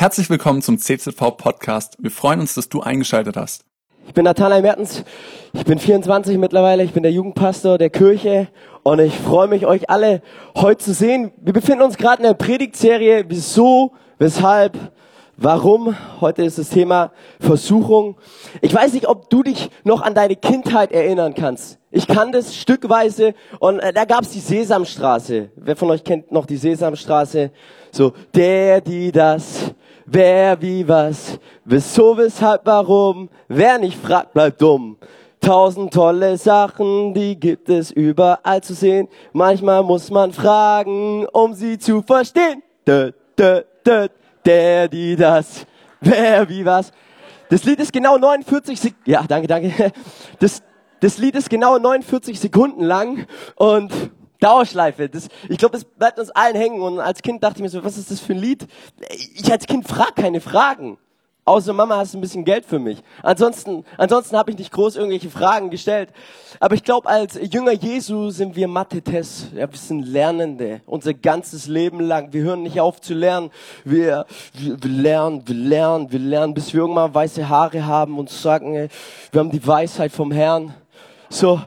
Herzlich willkommen zum CZV Podcast. Wir freuen uns, dass du eingeschaltet hast. Ich bin Nathanael Mertens, ich bin 24 mittlerweile, ich bin der Jugendpastor der Kirche und ich freue mich, euch alle heute zu sehen. Wir befinden uns gerade in der Predigtserie Wieso, Weshalb, Warum? Heute ist das Thema Versuchung. Ich weiß nicht, ob du dich noch an deine Kindheit erinnern kannst. Ich kann das stückweise und äh, da gab's die Sesamstraße. Wer von euch kennt noch die Sesamstraße? So, der, die, das, wer, wie, was, wieso, weshalb, warum, wer nicht fragt, bleibt dumm. Tausend tolle Sachen, die gibt es überall zu sehen. Manchmal muss man fragen, um sie zu verstehen. Dö, dö, dö, der, die, das, wer, wie, was. Das Lied ist genau 49 Sekunden, ja, danke, danke. Das, das Lied ist genau 49 Sekunden lang und Dauerschleife. Das, ich glaube, das bleibt uns allen hängen. Und als Kind dachte ich mir so, was ist das für ein Lied? Ich als Kind frag keine Fragen. Außer Mama, hast du ein bisschen Geld für mich? Ansonsten, ansonsten habe ich nicht groß irgendwelche Fragen gestellt. Aber ich glaube, als Jünger Jesu sind wir Mathe-Tests. Ja, wir sind Lernende. Unser ganzes Leben lang. Wir hören nicht auf zu lernen. Wir, wir, wir lernen, wir lernen, wir lernen, bis wir irgendwann weiße Haare haben und sagen, wir haben die Weisheit vom Herrn. So,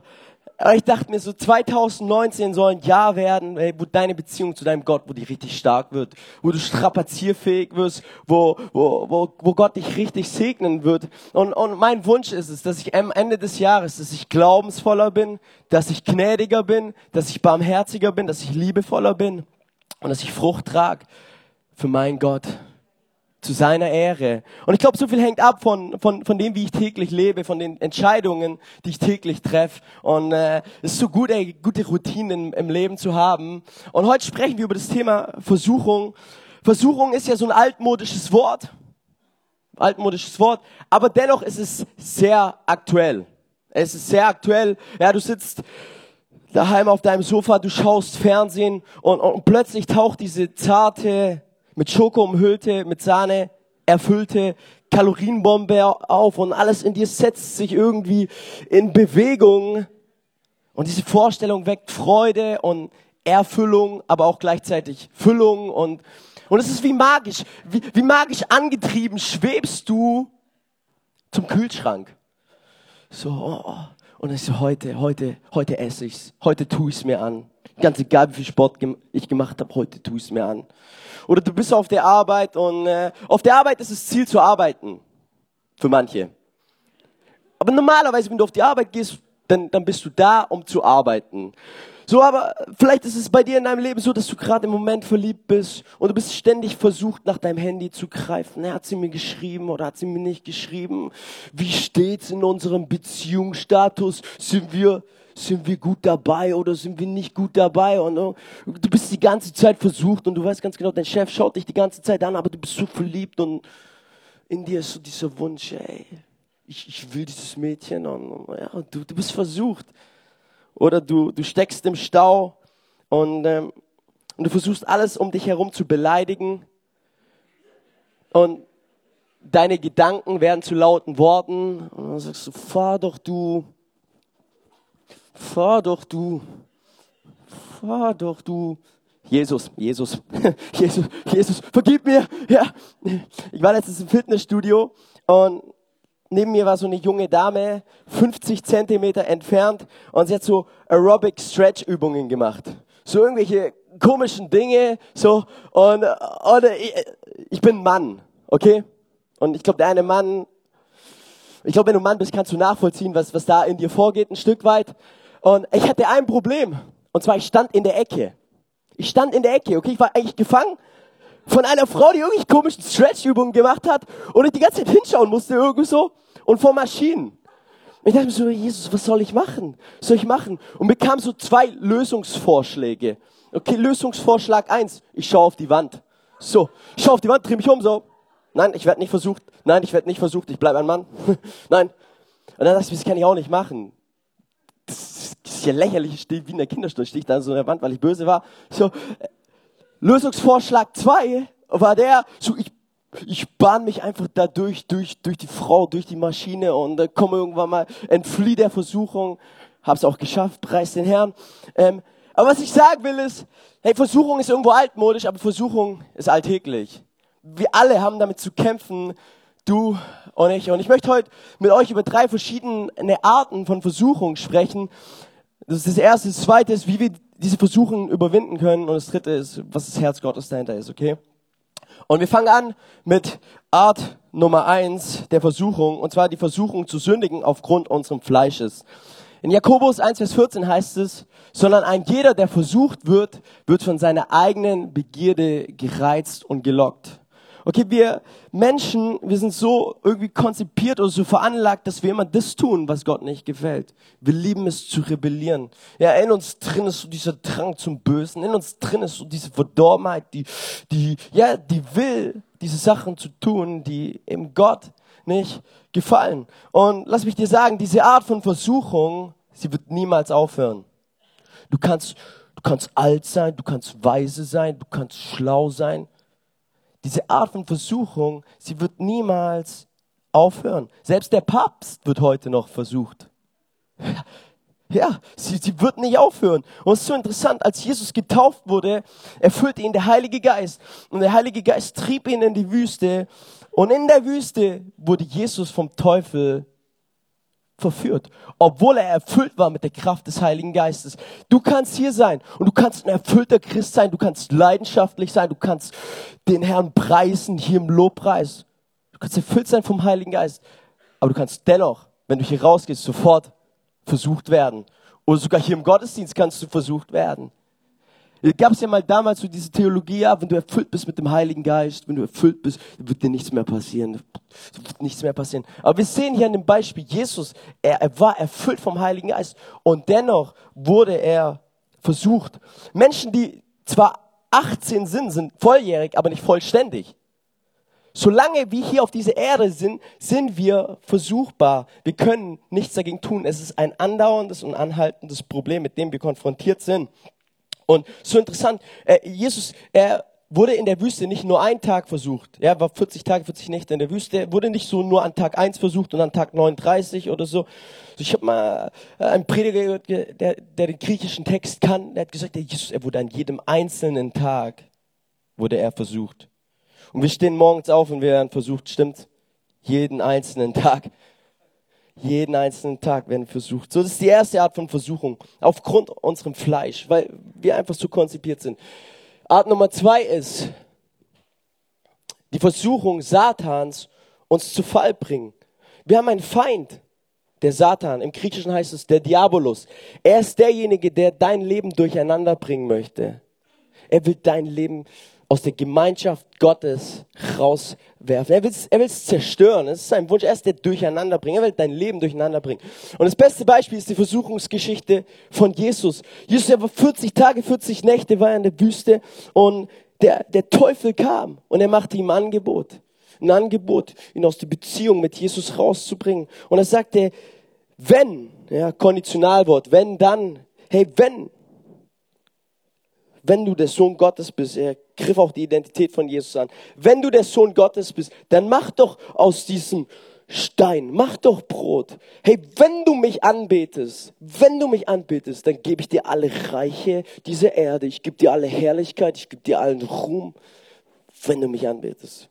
aber ich dachte mir so, 2019 soll ein Jahr werden, ey, wo deine Beziehung zu deinem Gott, wo die richtig stark wird, wo du strapazierfähig wirst, wo, wo, wo, wo Gott dich richtig segnen wird. Und, und mein Wunsch ist es, dass ich am Ende des Jahres, dass ich glaubensvoller bin, dass ich gnädiger bin, dass ich barmherziger bin, dass ich liebevoller bin und dass ich Frucht trage für meinen Gott zu seiner Ehre. Und ich glaube, so viel hängt ab von, von, von dem, wie ich täglich lebe, von den Entscheidungen, die ich täglich treffe. Und äh, es ist so gut, ey, gute Routinen im Leben zu haben. Und heute sprechen wir über das Thema Versuchung. Versuchung ist ja so ein altmodisches Wort. Altmodisches Wort. Aber dennoch ist es sehr aktuell. Es ist sehr aktuell. Ja, du sitzt daheim auf deinem Sofa, du schaust Fernsehen und, und plötzlich taucht diese zarte, mit Schoko umhüllte, mit Sahne erfüllte Kalorienbombe auf und alles in dir setzt sich irgendwie in Bewegung. Und diese Vorstellung weckt Freude und Erfüllung, aber auch gleichzeitig Füllung und, und es ist wie magisch, wie, wie magisch angetrieben schwebst du zum Kühlschrank. So, oh, oh. und es ist heute, heute, heute esse ich's, heute tu ich's mir an. Ganz egal, wie viel Sport ich gemacht habe, heute tu ich's mir an. Oder du bist auf der Arbeit und äh, auf der Arbeit ist das Ziel zu arbeiten. Für manche. Aber normalerweise, wenn du auf die Arbeit gehst, dann, dann bist du da, um zu arbeiten. So, aber vielleicht ist es bei dir in deinem Leben so, dass du gerade im Moment verliebt bist und du bist ständig versucht, nach deinem Handy zu greifen. Hat sie mir geschrieben oder hat sie mir nicht geschrieben? Wie steht's in unserem Beziehungsstatus? Sind wir sind wir gut dabei oder sind wir nicht gut dabei? Und uh, du bist die ganze Zeit versucht und du weißt ganz genau, dein Chef schaut dich die ganze Zeit an, aber du bist so verliebt und in dir ist so dieser Wunsch, ey, ich, ich will dieses Mädchen und ja, du, du bist versucht. Oder du, du steckst im Stau und, ähm, und du versuchst alles um dich herum zu beleidigen und deine Gedanken werden zu lauten Worten und dann sagst du, fahr doch du, fahr doch du, fahr doch du. Jesus, Jesus, Jesus, Jesus, vergib mir. Ja, ich war letztens im Fitnessstudio und neben mir war so eine junge Dame, 50 Zentimeter entfernt und sie hat so Aerobic Stretch Übungen gemacht. So irgendwelche komischen Dinge, so und, und ich, ich bin Mann, okay? Und ich glaube, der eine Mann, ich glaube, wenn du Mann bist, kannst du nachvollziehen, was, was da in dir vorgeht, ein Stück weit. Und ich hatte ein Problem. Und zwar, ich stand in der Ecke. Ich stand in der Ecke, okay? Ich war eigentlich gefangen von einer Frau, die irgendwie komischen Stretch-Übungen gemacht hat und ich die ganze Zeit hinschauen musste irgendwie so und vor Maschinen. Ich dachte mir so, Jesus, was soll ich machen? Was soll ich machen? Und bekam so zwei Lösungsvorschläge. Okay, Lösungsvorschlag eins: ich schaue auf die Wand. So, ich schaue auf die Wand, drehe mich um, so. Nein, ich werde nicht versucht. Nein, ich werde nicht versucht, ich bleibe ein Mann. Nein. Und dann dachte ich, das kann ich auch nicht machen ist ja lächerlich, ich stehe wie in der Kinderstunde, stehe ich da so in der Wand, weil ich böse war. So, Lösungsvorschlag zwei war der, so ich, ich bahn mich einfach da durch, durch, durch die Frau, durch die Maschine und äh, komme irgendwann mal, entfliehe der Versuchung, hab's auch geschafft, preis den Herrn. Ähm, aber was ich sagen will ist, hey, Versuchung ist irgendwo altmodisch, aber Versuchung ist alltäglich. wir alle haben damit zu kämpfen, du und ich. Und ich möchte heute mit euch über drei verschiedene Arten von Versuchung sprechen. Das ist das erste. Das zweite ist, wie wir diese Versuchungen überwinden können. Und das dritte ist, was das Herz Gottes dahinter ist, okay? Und wir fangen an mit Art Nummer eins der Versuchung, und zwar die Versuchung zu sündigen aufgrund unserem Fleisches. In Jakobus 1, Vers 14 heißt es, sondern ein jeder, der versucht wird, wird von seiner eigenen Begierde gereizt und gelockt. Okay, wir Menschen, wir sind so irgendwie konzipiert oder so veranlagt, dass wir immer das tun, was Gott nicht gefällt. Wir lieben es zu rebellieren. Ja, in uns drin ist so dieser Drang zum Bösen. In uns drin ist so diese Verdorbenheit, die, die, ja, die will, diese Sachen zu tun, die im Gott nicht gefallen. Und lass mich dir sagen, diese Art von Versuchung, sie wird niemals aufhören. Du kannst, du kannst alt sein, du kannst weise sein, du kannst schlau sein, diese Art von Versuchung, sie wird niemals aufhören. Selbst der Papst wird heute noch versucht. Ja, sie, sie wird nicht aufhören. Und es ist so interessant, als Jesus getauft wurde, erfüllte ihn der Heilige Geist. Und der Heilige Geist trieb ihn in die Wüste. Und in der Wüste wurde Jesus vom Teufel verführt, obwohl er erfüllt war mit der Kraft des Heiligen Geistes. Du kannst hier sein und du kannst ein erfüllter Christ sein, du kannst leidenschaftlich sein, du kannst den Herrn preisen hier im Lobpreis. Du kannst erfüllt sein vom Heiligen Geist, aber du kannst dennoch, wenn du hier rausgehst, sofort versucht werden. Oder sogar hier im Gottesdienst kannst du versucht werden. Gab es ja mal damals so diese Theologie, ja, wenn du erfüllt bist mit dem Heiligen Geist, wenn du erfüllt bist, wird dir nichts mehr passieren. Wird nichts mehr passieren. Aber wir sehen hier an dem Beispiel Jesus, er, er war erfüllt vom Heiligen Geist und dennoch wurde er versucht. Menschen, die zwar 18 sind, sind volljährig, aber nicht vollständig. Solange wir hier auf dieser Erde sind, sind wir versuchbar. Wir können nichts dagegen tun. Es ist ein andauerndes und anhaltendes Problem, mit dem wir konfrontiert sind. Und so interessant, äh, Jesus, er wurde in der Wüste nicht nur einen Tag versucht. Er war 40 Tage, 40 Nächte in der Wüste. Er wurde nicht so nur an Tag 1 versucht und an Tag 39 oder so. Ich habe mal äh, einen Prediger gehört, der, der den griechischen Text kann. Der hat gesagt, der Jesus, er wurde an jedem einzelnen Tag wurde er versucht. Und wir stehen morgens auf und werden versucht, stimmt? Jeden einzelnen Tag. Jeden einzelnen Tag werden versucht. So, das ist die erste Art von Versuchung. Aufgrund unserem Fleisch, weil wir einfach so konzipiert sind. Art Nummer zwei ist die Versuchung Satans, uns zu Fall bringen. Wir haben einen Feind, der Satan. Im Griechischen heißt es der Diabolus. Er ist derjenige, der dein Leben durcheinander bringen möchte. Er will dein Leben aus der Gemeinschaft Gottes rauswerfen. Er will es er will's zerstören. Das ist sein Wunsch. Er ist der Durcheinanderbringer. Er will dein Leben durcheinander bringen. Und das beste Beispiel ist die Versuchungsgeschichte von Jesus. Jesus, er war 40 Tage, 40 Nächte, war er in der Wüste und der, der Teufel kam und er machte ihm Angebot. Ein Angebot, ihn aus der Beziehung mit Jesus rauszubringen. Und er sagte, wenn, ja, Konditionalwort, wenn dann, hey, wenn wenn du der Sohn Gottes bist, er griff auch die Identität von Jesus an, wenn du der Sohn Gottes bist, dann mach doch aus diesem Stein, mach doch Brot. Hey, wenn du mich anbetest, wenn du mich anbetest, dann gebe ich dir alle Reiche dieser Erde, ich gebe dir alle Herrlichkeit, ich gebe dir allen Ruhm, wenn du mich anbetest.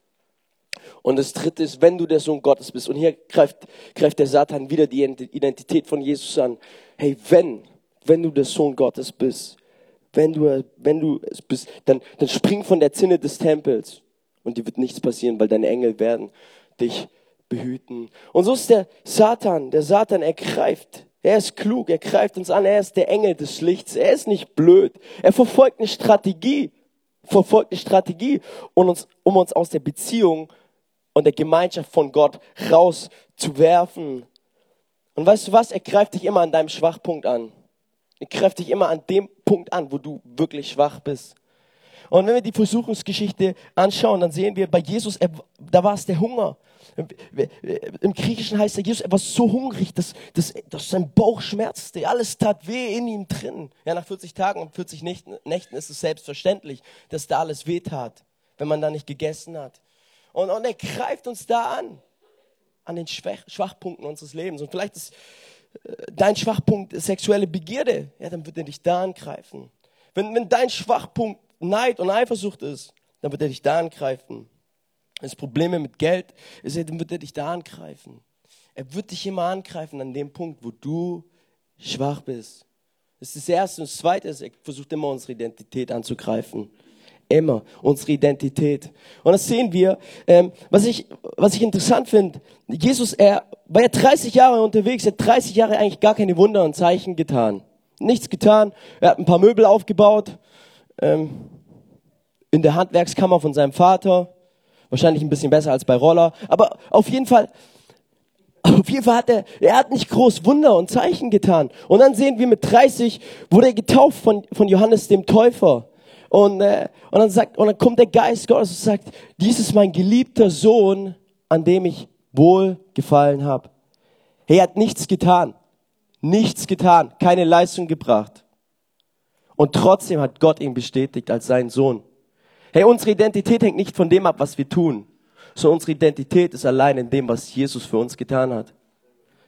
Und das dritte ist, wenn du der Sohn Gottes bist. Und hier greift, greift der Satan wieder die Identität von Jesus an. Hey, wenn, wenn du der Sohn Gottes bist, wenn du, wenn du es bist, dann, dann spring von der Zinne des Tempels und dir wird nichts passieren, weil deine Engel werden dich behüten. Und so ist der Satan, der Satan, er greift, er ist klug, er greift uns an, er ist der Engel des Lichts, er ist nicht blöd, er verfolgt eine Strategie, verfolgt eine Strategie, um uns, um uns aus der Beziehung und der Gemeinschaft von Gott rauszuwerfen. Und weißt du was, er greift dich immer an deinem Schwachpunkt an. Greift dich immer an dem Punkt an, wo du wirklich schwach bist. Und wenn wir die Versuchungsgeschichte anschauen, dann sehen wir bei Jesus, er, da war es der Hunger. Im Griechischen heißt er, Jesus, er war so hungrig, dass, dass, dass sein Bauch schmerzte. Alles tat weh in ihm drin. Ja, nach 40 Tagen und 40 Nächten, Nächten ist es selbstverständlich, dass da alles weh tat, wenn man da nicht gegessen hat. Und, und er greift uns da an, an den Schwach, Schwachpunkten unseres Lebens. Und vielleicht ist dein Schwachpunkt sexuelle Begierde, ja, dann wird er dich da angreifen. Wenn, wenn dein Schwachpunkt Neid und Eifersucht ist, dann wird er dich da angreifen. das Probleme mit Geld ist, dann wird er dich da angreifen. Er wird dich immer angreifen an dem Punkt, wo du schwach bist. Das ist das Erste. Und das Zweite ist, er versucht immer unsere Identität anzugreifen. Immer unsere Identität. Und das sehen wir. Ähm, was, ich, was ich interessant finde, Jesus, er war ja 30 Jahre unterwegs, er hat 30 Jahre eigentlich gar keine Wunder und Zeichen getan. Nichts getan. Er hat ein paar Möbel aufgebaut. Ähm, in der Handwerkskammer von seinem Vater. Wahrscheinlich ein bisschen besser als bei Roller. Aber auf jeden Fall, auf jeden Fall hat er, er hat nicht groß Wunder und Zeichen getan. Und dann sehen wir mit 30 wurde er getauft von, von Johannes dem Täufer. Und, äh, und dann sagt, und dann kommt der Geist Gottes und sagt, dies ist mein geliebter Sohn, an dem ich wohl gefallen habe. Er hat nichts getan. Nichts getan. Keine Leistung gebracht. Und trotzdem hat Gott ihn bestätigt als seinen Sohn. Hey, unsere Identität hängt nicht von dem ab, was wir tun, sondern unsere Identität ist allein in dem, was Jesus für uns getan hat.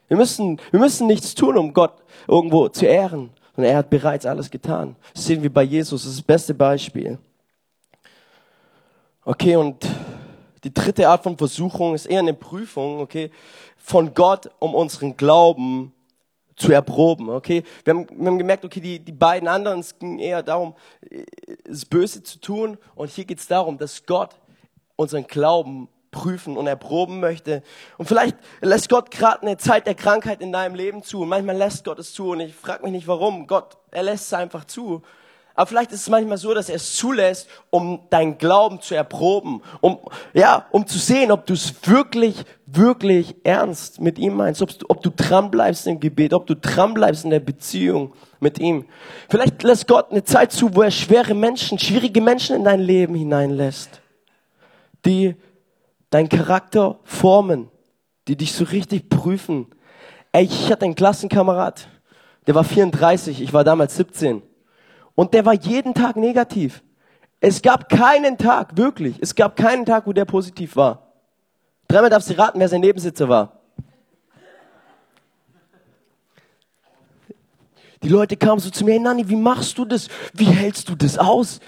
Wir müssen, wir müssen nichts tun, um Gott irgendwo zu ehren. Und er hat bereits alles getan. Das sehen wir bei Jesus. Das ist das beste Beispiel. Okay, und die dritte Art von Versuchung ist eher eine Prüfung, okay, von Gott, um unseren Glauben zu erproben, okay? Wir haben, wir haben gemerkt, okay, die, die beiden anderen, es ging eher darum, das Böse zu tun. Und hier geht es darum, dass Gott unseren Glauben prüfen und erproben möchte. Und vielleicht lässt Gott gerade eine Zeit der Krankheit in deinem Leben zu. Und manchmal lässt Gott es zu. Und ich frage mich nicht warum. Gott, er lässt es einfach zu. Aber vielleicht ist es manchmal so, dass er es zulässt, um deinen Glauben zu erproben, um, ja, um zu sehen, ob du es wirklich, wirklich ernst mit ihm meinst, ob du, ob du dran bleibst im Gebet, ob du dran bleibst in der Beziehung mit ihm. Vielleicht lässt Gott eine Zeit zu, wo er schwere Menschen, schwierige Menschen in dein Leben hineinlässt, die deinen Charakter formen, die dich so richtig prüfen. Ey, ich hatte einen Klassenkamerad, der war 34, ich war damals 17. Und der war jeden Tag negativ. Es gab keinen Tag, wirklich, es gab keinen Tag, wo der positiv war. Dreimal darfst du raten, wer sein Nebensitzer war. Die Leute kamen so zu mir, hey Nanni, wie machst du das? Wie hältst du das aus?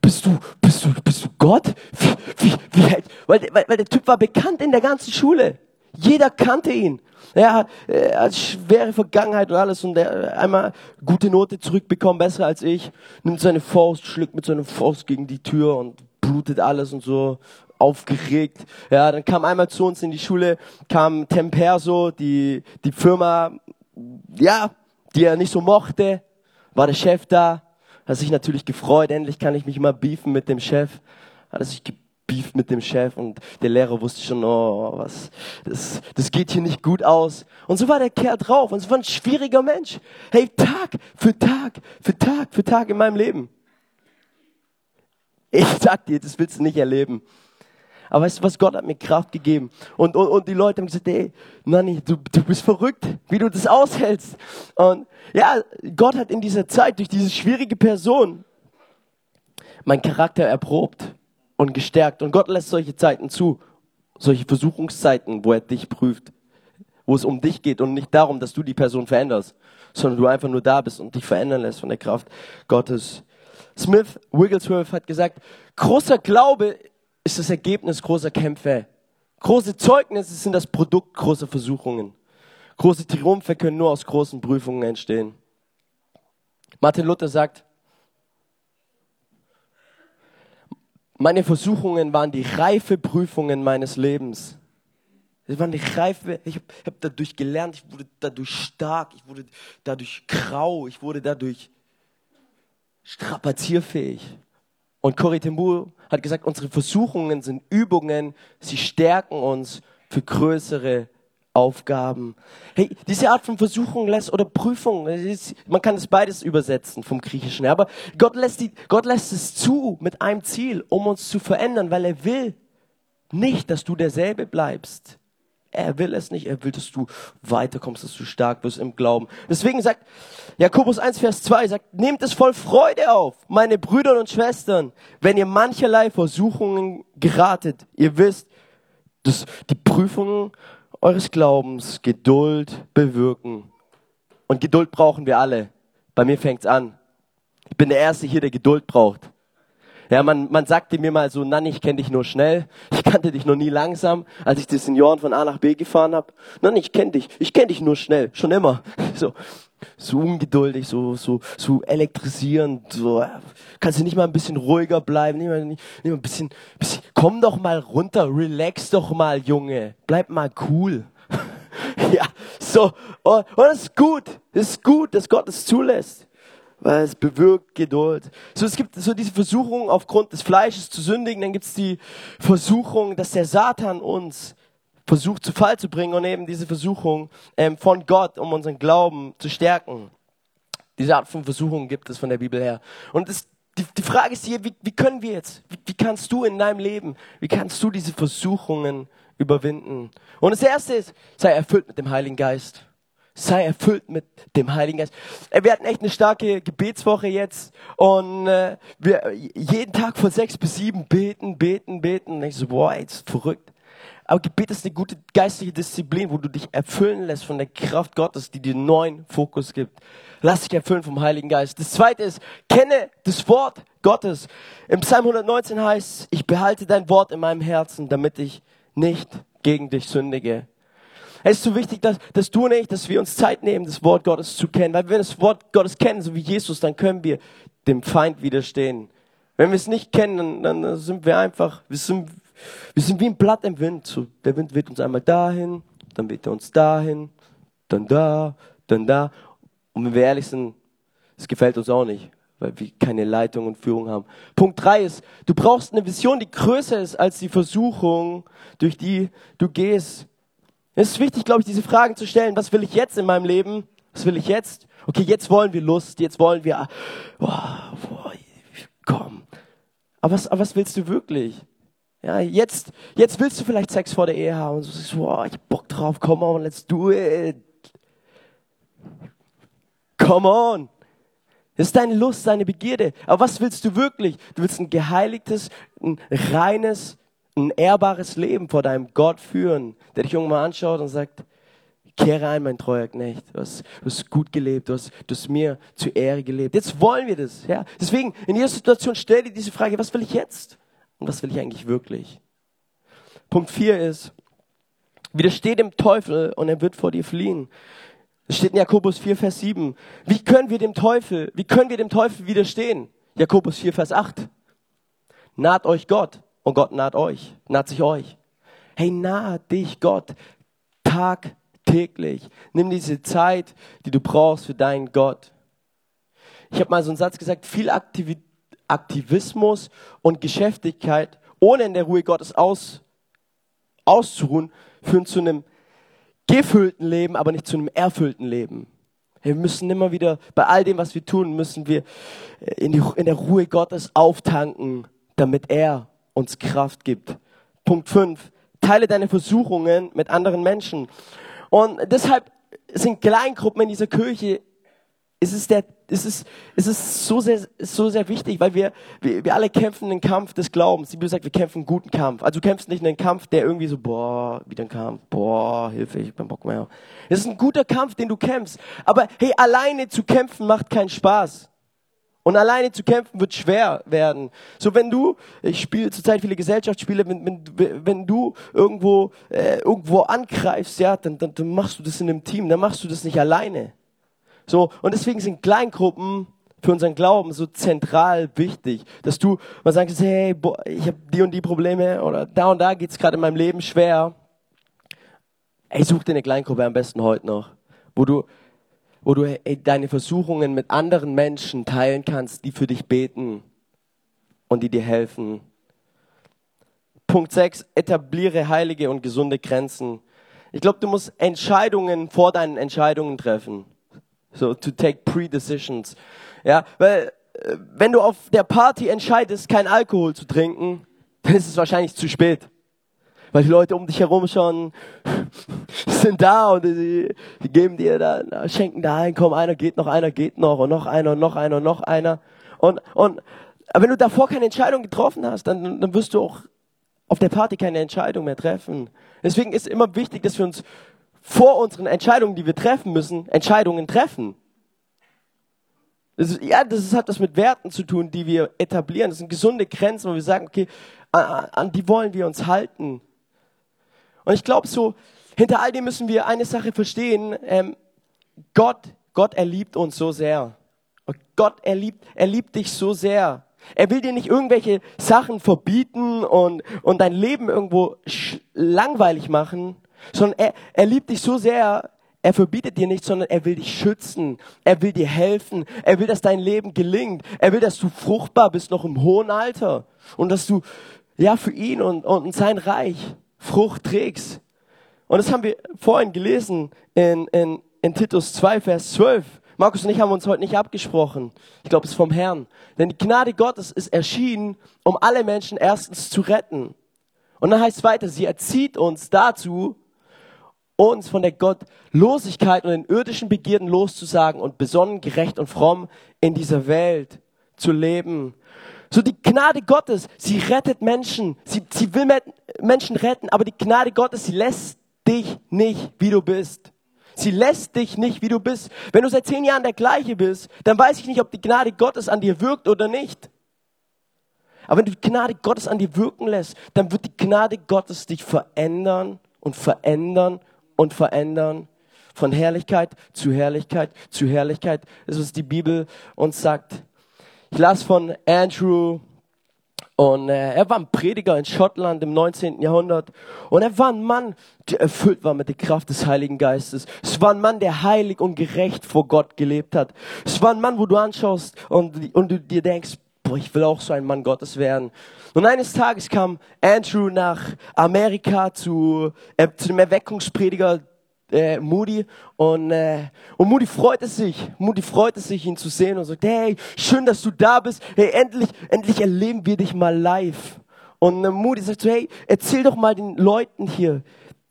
Bist du, bist du, bist du Gott? Wie, wie, wie hält, weil, weil, weil der Typ war bekannt in der ganzen Schule. Jeder kannte ihn. Er, er hat schwere Vergangenheit und alles und er einmal gute Note zurückbekommen, besser als ich. Nimmt seine Faust, schlägt mit seiner Faust gegen die Tür und blutet alles und so aufgeregt. Ja, dann kam einmal zu uns in die Schule, kam Temperso, die, die Firma, ja, die er nicht so mochte, war der Chef da, hat sich natürlich gefreut, endlich kann ich mich mal beefen mit dem Chef, hat er sich Beef mit dem Chef und der Lehrer wusste schon, oh, was, das, das geht hier nicht gut aus. Und so war der Kerl drauf und es war ein schwieriger Mensch. Hey, Tag für Tag, für Tag, für Tag in meinem Leben. Ich sag dir, das willst du nicht erleben. Aber weißt du was, Gott hat mir Kraft gegeben. Und, und, und die Leute haben gesagt, ey, Nanni, du, du bist verrückt, wie du das aushältst. Und ja, Gott hat in dieser Zeit durch diese schwierige Person mein Charakter erprobt und gestärkt. Und Gott lässt solche Zeiten zu, solche Versuchungszeiten, wo er dich prüft, wo es um dich geht und nicht darum, dass du die Person veränderst, sondern du einfach nur da bist und dich verändern lässt von der Kraft Gottes. Smith Wigglesworth hat gesagt, großer Glaube ist das Ergebnis großer Kämpfe. Große Zeugnisse sind das Produkt großer Versuchungen. Große Triumphe können nur aus großen Prüfungen entstehen. Martin Luther sagt, Meine Versuchungen waren die reife Prüfungen meines Lebens. Es waren die reife, ich habe hab dadurch gelernt, ich wurde dadurch stark, ich wurde dadurch grau, ich wurde dadurch strapazierfähig. Und Corrie ten hat gesagt, unsere Versuchungen sind Übungen, sie stärken uns für größere Aufgaben. Hey, diese Art von Versuchung lässt oder Prüfung, man kann das beides übersetzen vom Griechischen, aber Gott lässt, die, Gott lässt es zu mit einem Ziel, um uns zu verändern, weil er will nicht, dass du derselbe bleibst. Er will es nicht, er will, dass du weiterkommst, dass du stark wirst im Glauben. Deswegen sagt Jakobus 1, Vers 2, sagt, nehmt es voll Freude auf, meine Brüder und Schwestern, wenn ihr mancherlei Versuchungen geratet. Ihr wisst, dass die Prüfungen eures Glaubens Geduld bewirken. Und Geduld brauchen wir alle. Bei mir fängt's an. Ich bin der Erste hier, der Geduld braucht. Ja, man, man sagte mir mal so, Nanni, ich kenne dich nur schnell. Ich kannte dich noch nie langsam, als ich die Senioren von A nach B gefahren habe. Nanni, ich kenne dich. Ich kenne dich nur schnell. Schon immer. So, so ungeduldig, so, so, so elektrisierend. So, kannst du nicht mal ein bisschen ruhiger bleiben? Nicht mal, nicht, nicht mal ein bisschen, bisschen, komm doch mal runter. Relax doch mal, Junge. Bleib mal cool. ja, so. Und, und das ist gut. Das ist gut, dass Gott es zulässt weil es bewirkt Geduld. So, es gibt so diese Versuchung aufgrund des Fleisches zu sündigen, dann gibt es die Versuchung, dass der Satan uns versucht zu Fall zu bringen und eben diese Versuchung ähm, von Gott, um unseren Glauben zu stärken. Diese Art von Versuchung gibt es von der Bibel her. Und das, die, die Frage ist hier, wie, wie können wir jetzt, wie, wie kannst du in deinem Leben, wie kannst du diese Versuchungen überwinden? Und das Erste ist, sei erfüllt mit dem Heiligen Geist sei erfüllt mit dem Heiligen Geist. Äh, wir hatten echt eine starke Gebetswoche jetzt und äh, wir jeden Tag von sechs bis sieben beten, beten, beten. Und ich so, boah, jetzt verrückt. Aber Gebet ist eine gute geistliche Disziplin, wo du dich erfüllen lässt von der Kraft Gottes, die dir neuen Fokus gibt. Lass dich erfüllen vom Heiligen Geist. Das zweite ist, kenne das Wort Gottes. Im Psalm 119 heißt, ich behalte dein Wort in meinem Herzen, damit ich nicht gegen dich sündige. Es ist so wichtig, dass, dass du und ich, dass wir uns Zeit nehmen, das Wort Gottes zu kennen. Weil wenn wir das Wort Gottes kennen, so wie Jesus, dann können wir dem Feind widerstehen. Wenn wir es nicht kennen, dann, dann sind wir einfach, wir sind, wir sind wie ein Blatt im Wind. So, der Wind weht uns einmal dahin, dann weht er uns dahin, dann da, dann da. Und wenn wir ehrlich sind, es gefällt uns auch nicht, weil wir keine Leitung und Führung haben. Punkt drei ist, du brauchst eine Vision, die größer ist als die Versuchung, durch die du gehst. Es ist wichtig, glaube ich, diese Fragen zu stellen. Was will ich jetzt in meinem Leben? Was will ich jetzt? Okay, jetzt wollen wir Lust, jetzt wollen wir, oh, oh, komm. Aber was, aber was willst du wirklich? Ja, jetzt, jetzt willst du vielleicht Sex vor der Ehe haben und du sagst, wow, ich hab Bock drauf, come on, let's do it. Come on. Das ist deine Lust, deine Begierde. Aber was willst du wirklich? Du willst ein geheiligtes, ein reines, ein ehrbares Leben vor deinem Gott führen, der dich irgendwann anschaut und sagt, kehre ein, mein treuer Knecht. Du hast, du hast gut gelebt, du hast, du hast mir zur Ehre gelebt. Jetzt wollen wir das. Ja? Deswegen, in jeder Situation stell dir diese Frage, was will ich jetzt? Und was will ich eigentlich wirklich? Punkt 4 ist, widersteh dem Teufel und er wird vor dir fliehen. Es steht in Jakobus 4, Vers 7. Wie können wir dem Teufel, wie können wir dem Teufel widerstehen? Jakobus 4, Vers 8. Naht euch Gott und Gott naht euch, naht sich euch. Hey, nahe dich Gott tagtäglich. Nimm diese Zeit, die du brauchst für deinen Gott. Ich habe mal so einen Satz gesagt, viel Aktiv Aktivismus und Geschäftigkeit, ohne in der Ruhe Gottes aus, auszuruhen, führen zu einem gefüllten Leben, aber nicht zu einem erfüllten Leben. Wir müssen immer wieder, bei all dem, was wir tun, müssen wir in, die, in der Ruhe Gottes auftanken, damit er uns Kraft gibt. Punkt 5. Teile deine Versuchungen mit anderen Menschen. Und deshalb sind Kleingruppen in dieser Kirche, es ist, der, es ist, es ist so, sehr, so sehr wichtig, weil wir, wir, wir alle kämpfen den Kampf des Glaubens. Die Bibel sagt, wir kämpfen einen guten Kampf. Also du kämpfst nicht einen Kampf, der irgendwie so, boah, wieder ein Kampf, boah, Hilfe, ich bin Bock mehr. Es ist ein guter Kampf, den du kämpfst. Aber hey, alleine zu kämpfen macht keinen Spaß. Und alleine zu kämpfen wird schwer werden. So wenn du, ich spiele zurzeit viele Gesellschaftsspiele, wenn, wenn, wenn du irgendwo äh, irgendwo angreifst, ja, dann, dann, dann machst du das in einem Team, dann machst du das nicht alleine. So und deswegen sind Kleingruppen für unseren Glauben so zentral wichtig, dass du mal sagst, hey, boah, ich habe die und die Probleme oder da und da geht's gerade in meinem Leben schwer. Ey, such dir eine Kleingruppe am besten heute noch, wo du wo du deine Versuchungen mit anderen Menschen teilen kannst, die für dich beten und die dir helfen. Punkt 6, etabliere heilige und gesunde Grenzen. Ich glaube, du musst Entscheidungen vor deinen Entscheidungen treffen. So, to take pre-decisions. Ja, weil, äh, wenn du auf der Party entscheidest, kein Alkohol zu trinken, dann ist es wahrscheinlich zu spät weil die Leute um dich herum schon sind da und die, die geben dir da, schenken da ein, komm, einer geht noch, einer geht noch und noch einer und noch einer und noch einer. Und, und, aber wenn du davor keine Entscheidung getroffen hast, dann, dann wirst du auch auf der Party keine Entscheidung mehr treffen. Deswegen ist immer wichtig, dass wir uns vor unseren Entscheidungen, die wir treffen müssen, Entscheidungen treffen. Das ist, ja, das hat das mit Werten zu tun, die wir etablieren. Das sind gesunde Grenzen, wo wir sagen, okay, an, an die wollen wir uns halten. Und ich glaube so, hinter all dem müssen wir eine Sache verstehen. Ähm, Gott, Gott, er liebt uns so sehr. Gott, er liebt, er liebt dich so sehr. Er will dir nicht irgendwelche Sachen verbieten und, und dein Leben irgendwo langweilig machen, sondern er, er liebt dich so sehr, er verbietet dir nichts, sondern er will dich schützen. Er will dir helfen. Er will, dass dein Leben gelingt. Er will, dass du fruchtbar bist, noch im hohen Alter. Und dass du, ja, für ihn und, und sein Reich Frucht trägst. Und das haben wir vorhin gelesen in, in, in Titus 2, Vers 12. Markus und ich haben uns heute nicht abgesprochen. Ich glaube, es ist vom Herrn. Denn die Gnade Gottes ist erschienen, um alle Menschen erstens zu retten. Und dann heißt es weiter, sie erzieht uns dazu, uns von der Gottlosigkeit und den irdischen Begierden loszusagen und besonnen, gerecht und fromm in dieser Welt zu leben. So die Gnade Gottes, sie rettet Menschen, sie, sie will Menschen retten, aber die Gnade Gottes, sie lässt dich nicht, wie du bist. Sie lässt dich nicht, wie du bist. Wenn du seit zehn Jahren der gleiche bist, dann weiß ich nicht, ob die Gnade Gottes an dir wirkt oder nicht. Aber wenn du die Gnade Gottes an dir wirken lässt, dann wird die Gnade Gottes dich verändern und verändern und verändern. Von Herrlichkeit zu Herrlichkeit zu Herrlichkeit. Das ist, was die Bibel uns sagt. Ich las von Andrew und äh, er war ein Prediger in Schottland im 19. Jahrhundert. Und er war ein Mann, der erfüllt war mit der Kraft des Heiligen Geistes. Es war ein Mann, der heilig und gerecht vor Gott gelebt hat. Es war ein Mann, wo du anschaust und, und du dir denkst, boah, ich will auch so ein Mann Gottes werden. Und eines Tages kam Andrew nach Amerika zu, äh, zu dem Erweckungsprediger äh, Moody und, äh, und Moody freute sich, Moody freute sich, ihn zu sehen und sagt, hey, schön, dass du da bist, hey, endlich, endlich erleben wir dich mal live. Und äh, Moody sagt so, hey, erzähl doch mal den Leuten hier,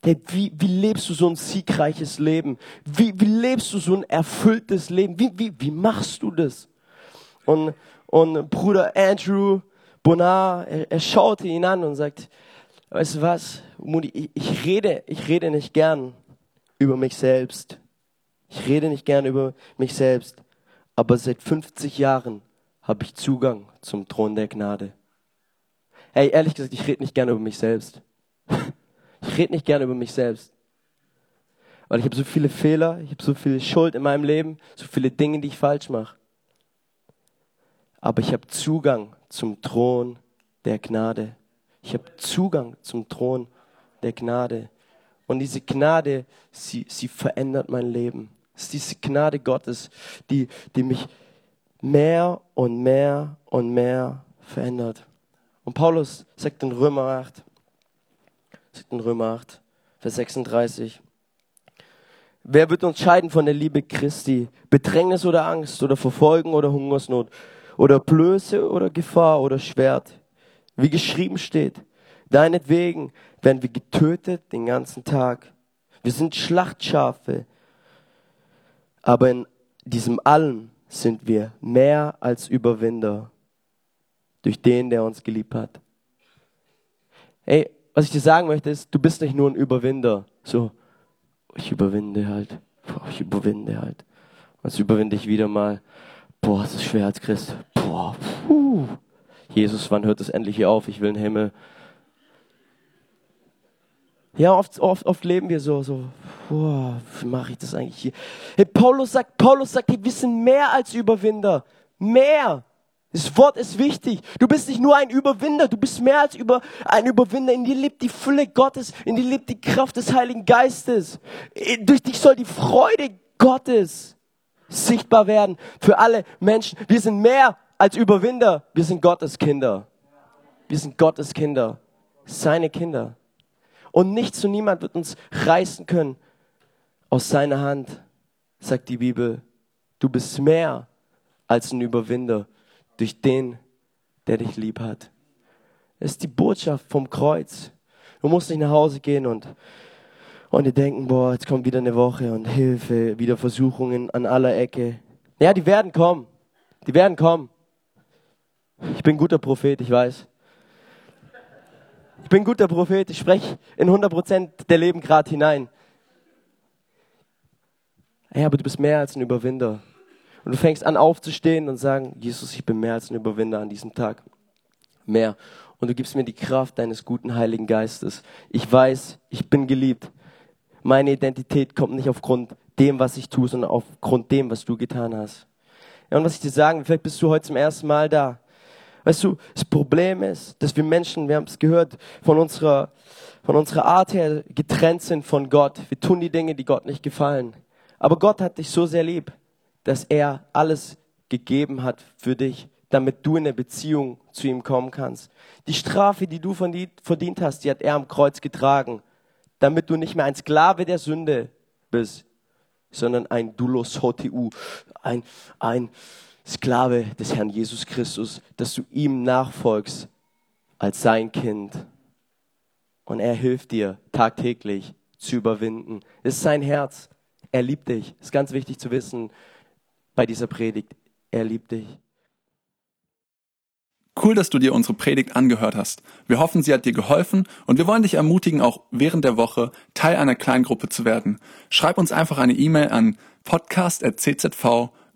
hey, wie, wie lebst du so ein siegreiches Leben? Wie, wie lebst du so ein erfülltes Leben? Wie, wie, wie machst du das? Und, und Bruder Andrew Bonar, er, er schaute ihn an und sagt, weißt du was, Moody, ich, ich rede, ich rede nicht gern über mich selbst. Ich rede nicht gern über mich selbst, aber seit 50 Jahren habe ich Zugang zum Thron der Gnade. Hey, ehrlich gesagt, ich rede nicht gern über mich selbst. Ich rede nicht gern über mich selbst. Weil ich habe so viele Fehler, ich habe so viel Schuld in meinem Leben, so viele Dinge, die ich falsch mache. Aber ich habe Zugang zum Thron der Gnade. Ich habe Zugang zum Thron der Gnade. Und diese Gnade, sie, sie verändert mein Leben. Es ist diese Gnade Gottes, die, die mich mehr und mehr und mehr verändert. Und Paulus sagt in Römer 8, sagt in Römer 8, Vers 36, Wer wird uns scheiden von der Liebe Christi? Bedrängnis oder Angst oder Verfolgen oder Hungersnot oder Blöße oder Gefahr oder Schwert? Wie geschrieben steht, Deinetwegen werden wir getötet den ganzen Tag. Wir sind Schlachtschafe. Aber in diesem Allem sind wir mehr als Überwinder durch den, der uns geliebt hat. Hey, was ich dir sagen möchte, ist, du bist nicht nur ein Überwinder. So, ich überwinde halt. Ich überwinde halt. Was überwinde ich wieder mal? Boah, es ist schwer als Christ. Boah, puh. Jesus, wann hört es endlich hier auf? Ich will den Himmel. Ja, oft, oft, oft leben wir so, so, boah, wie mache ich das eigentlich hier? Hey, Paulus sagt, Paulus sagt, wir sind mehr als Überwinder. Mehr. Das Wort ist wichtig. Du bist nicht nur ein Überwinder, du bist mehr als über, ein Überwinder. In dir lebt die Fülle Gottes, in dir lebt die Kraft des Heiligen Geistes. Durch dich soll die Freude Gottes sichtbar werden für alle Menschen. Wir sind mehr als Überwinder, wir sind Gottes Kinder. Wir sind Gottes Kinder, seine Kinder. Und nichts und niemand wird uns reißen können aus seiner Hand, sagt die Bibel. Du bist mehr als ein Überwinder durch den, der dich lieb hat. Das ist die Botschaft vom Kreuz. Du musst nicht nach Hause gehen und, und dir denken, boah, jetzt kommt wieder eine Woche und Hilfe, wieder Versuchungen an aller Ecke. Ja, die werden kommen. Die werden kommen. Ich bin guter Prophet, ich weiß. Ich bin guter Prophet, ich spreche in 100% der Leben gerade hinein. Ja, aber du bist mehr als ein Überwinder. Und du fängst an aufzustehen und sagen, Jesus, ich bin mehr als ein Überwinder an diesem Tag. Mehr. Und du gibst mir die Kraft deines guten Heiligen Geistes. Ich weiß, ich bin geliebt. Meine Identität kommt nicht aufgrund dem, was ich tue, sondern aufgrund dem, was du getan hast. Ja, und was ich dir sagen, vielleicht bist du heute zum ersten Mal da. Weißt du, das Problem ist, dass wir Menschen, wir haben es gehört, von unserer, von unserer Art her getrennt sind von Gott. Wir tun die Dinge, die Gott nicht gefallen. Aber Gott hat dich so sehr lieb, dass er alles gegeben hat für dich, damit du in eine Beziehung zu ihm kommen kannst. Die Strafe, die du verdient hast, die hat er am Kreuz getragen, damit du nicht mehr ein Sklave der Sünde bist, sondern ein Dulos Hotiu, ein, ein Sklave des Herrn Jesus Christus, dass du ihm nachfolgst als sein Kind. Und er hilft dir tagtäglich zu überwinden. Es ist sein Herz. Er liebt dich. Es ist ganz wichtig zu wissen bei dieser Predigt. Er liebt dich. Cool, dass du dir unsere Predigt angehört hast. Wir hoffen, sie hat dir geholfen und wir wollen dich ermutigen, auch während der Woche Teil einer Kleingruppe zu werden. Schreib uns einfach eine E-Mail an